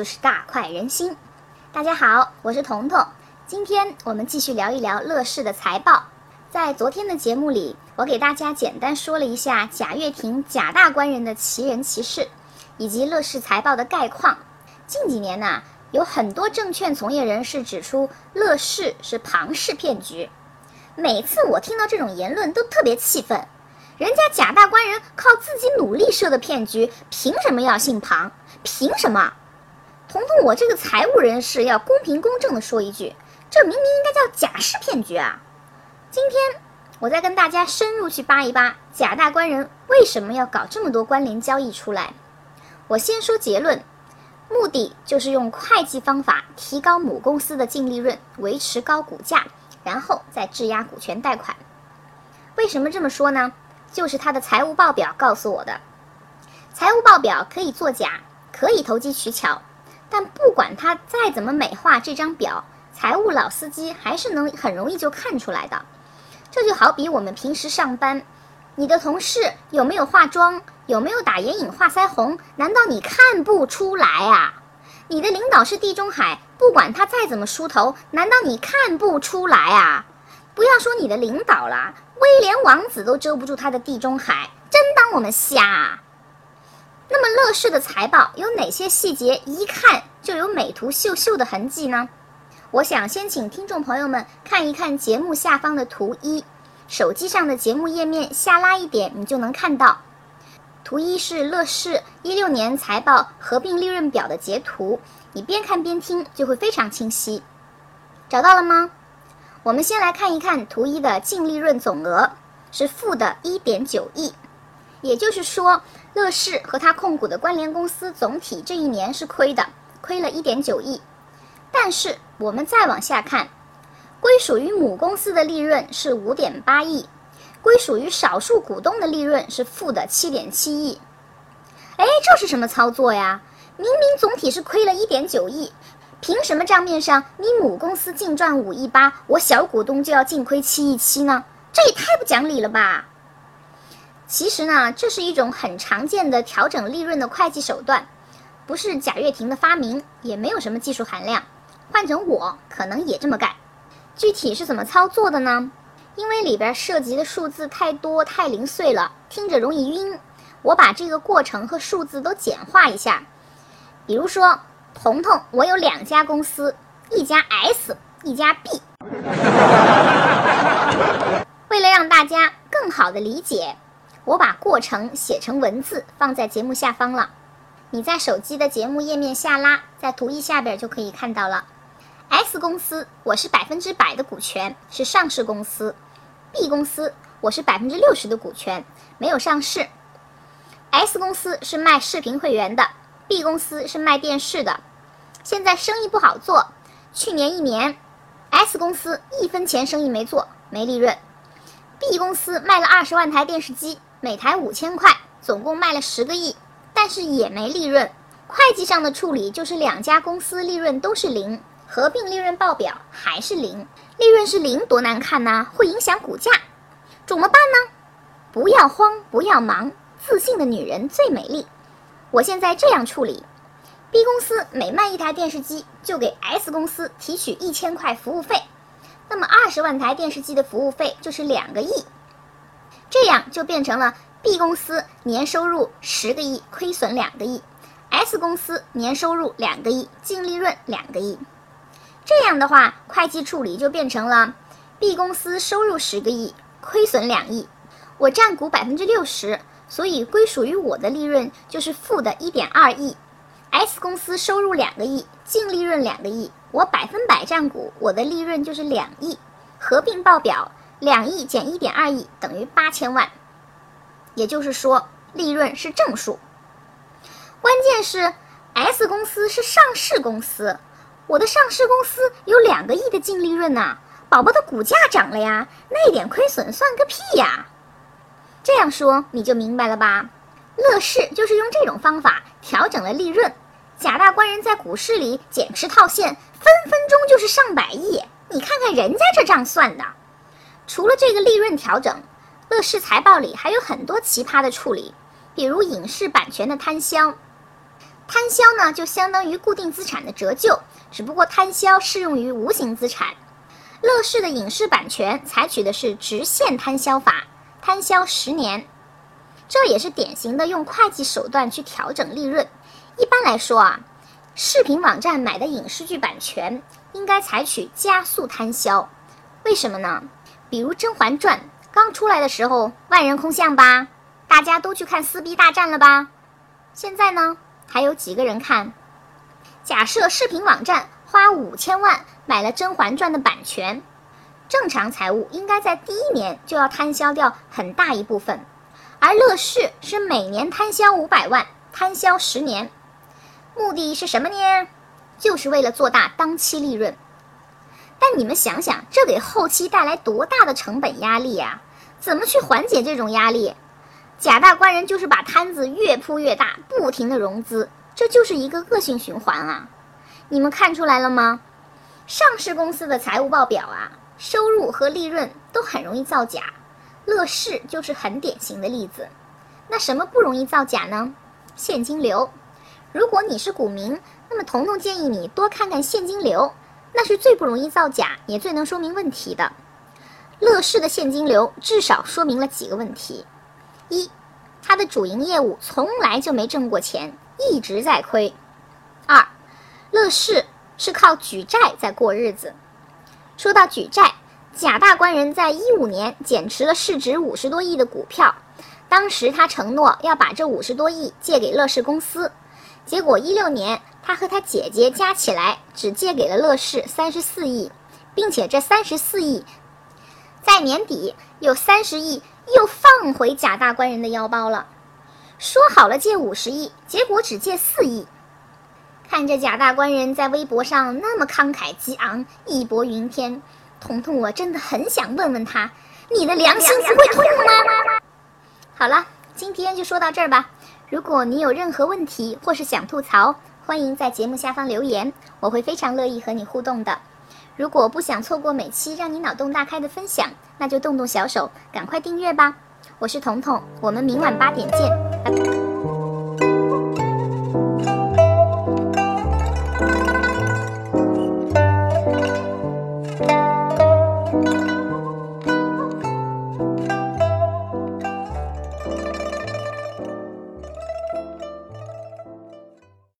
就是大快人心。大家好，我是彤彤，今天我们继续聊一聊乐视的财报。在昨天的节目里，我给大家简单说了一下贾跃亭贾大官人的奇人奇事，以及乐视财报的概况。近几年呢，有很多证券从业人士指出乐视是庞氏骗局。每次我听到这种言论，都特别气愤。人家贾大官人靠自己努力设的骗局，凭什么要姓庞？凭什么？彤彤，我这个财务人士要公平公正的说一句，这明明应该叫假释骗局啊！今天我再跟大家深入去扒一扒贾大官人为什么要搞这么多关联交易出来。我先说结论，目的就是用会计方法提高母公司的净利润，维持高股价，然后再质押股权贷款。为什么这么说呢？就是他的财务报表告诉我的，财务报表可以作假，可以投机取巧，但不管他再怎么美化这张表，财务老司机还是能很容易就看出来的。这就好比我们平时上班，你的同事有没有化妆，有没有打眼影、画腮红，难道你看不出来啊？你的领导是地中海，不管他再怎么梳头，难道你看不出来啊？不要说你的领导了。威廉王子都遮不住他的地中海，真当我们瞎？那么乐视的财报有哪些细节一看就有美图秀秀的痕迹呢？我想先请听众朋友们看一看节目下方的图一，手机上的节目页面下拉一点，你就能看到。图一是乐视一六年财报合并利润表的截图，你边看边听就会非常清晰。找到了吗？我们先来看一看图一的净利润总额是负的一点九亿，也就是说，乐视和它控股的关联公司总体这一年是亏的，亏了一点九亿。但是我们再往下看，归属于母公司的利润是五点八亿，归属于少数股东的利润是负的七点七亿。哎，这是什么操作呀？明明总体是亏了一点九亿。凭什么账面上你母公司净赚五亿八，我小股东就要净亏七亿七呢？这也太不讲理了吧！其实呢，这是一种很常见的调整利润的会计手段，不是贾跃亭的发明，也没有什么技术含量。换成我，可能也这么干。具体是怎么操作的呢？因为里边涉及的数字太多太零碎了，听着容易晕。我把这个过程和数字都简化一下，比如说。彤彤，我有两家公司，一家 S，一家 B。为了让大家更好的理解，我把过程写成文字放在节目下方了。你在手机的节目页面下拉，在图一下边就可以看到了。S 公司我是百分之百的股权，是上市公司；B 公司我是百分之六十的股权，没有上市。S 公司是卖视频会员的，B 公司是卖电视的。现在生意不好做，去年一年，S 公司一分钱生意没做，没利润。B 公司卖了二十万台电视机，每台五千块，总共卖了十个亿，但是也没利润。会计上的处理就是两家公司利润都是零，合并利润报表还是零，利润是零多难看呐，会影响股价，怎么办呢？不要慌，不要忙，自信的女人最美丽。我现在这样处理。B 公司每卖一台电视机，就给 S 公司提取一千块服务费，那么二十万台电视机的服务费就是两个亿，这样就变成了 B 公司年收入十个亿，亏损两个亿；S 公司年收入两个亿，净利润两个亿。这样的话，会计处理就变成了 B 公司收入十个亿，亏损两亿，我占股百分之六十，所以归属于我的利润就是负的一点二亿。S 公司收入两个亿，净利润两个亿，我百分百占股，我的利润就是两亿。合并报表，两亿减一点二亿等于八千万，也就是说利润是正数。关键是 S 公司是上市公司，我的上市公司有两个亿的净利润呐，宝宝的股价涨了呀，那点亏损算个屁呀！这样说你就明白了吧？乐视就是用这种方法调整了利润。贾大官人在股市里减持套现，分分钟就是上百亿。你看看人家这账算的。除了这个利润调整，乐视财报里还有很多奇葩的处理，比如影视版权的摊销。摊销呢，就相当于固定资产的折旧，只不过摊销适用于无形资产。乐视的影视版权采取的是直线摊销法，摊销十年，这也是典型的用会计手段去调整利润。一般来说啊，视频网站买的影视剧版权应该采取加速摊销，为什么呢？比如《甄嬛传》刚出来的时候，万人空巷吧，大家都去看撕逼大战了吧？现在呢？还有几个人看？假设视频网站花五千万买了《甄嬛传》的版权，正常财务应该在第一年就要摊销掉很大一部分，而乐视是每年摊销五百万，摊销十年，目的是什么呢？就是为了做大当期利润。但你们想想，这给后期带来多大的成本压力呀？怎么去缓解这种压力？贾大官人就是把摊子越铺越大，不停的融资，这就是一个恶性循环啊！你们看出来了吗？上市公司的财务报表啊，收入和利润都很容易造假，乐视就是很典型的例子。那什么不容易造假呢？现金流。如果你是股民，那么彤彤建议你多看看现金流，那是最不容易造假，也最能说明问题的。乐视的现金流至少说明了几个问题。一，它的主营业务从来就没挣过钱，一直在亏。二，乐视是靠举债在过日子。说到举债，贾大官人在一五年减持了市值五十多亿的股票，当时他承诺要把这五十多亿借给乐视公司，结果一六年他和他姐姐加起来只借给了乐视三十四亿，并且这三十四亿在年底有三十亿。又放回贾大官人的腰包了，说好了借五十亿，结果只借四亿。看着贾大官人在微博上那么慷慨激昂、义薄云天，彤彤我真的很想问问他：你的良心不会痛吗？好了，今天就说到这儿吧。如果你有任何问题或是想吐槽，欢迎在节目下方留言，我会非常乐意和你互动的。如果不想错过每期让你脑洞大开的分享，那就动动小手，赶快订阅吧！我是彤彤，我们明晚八点见，拜拜。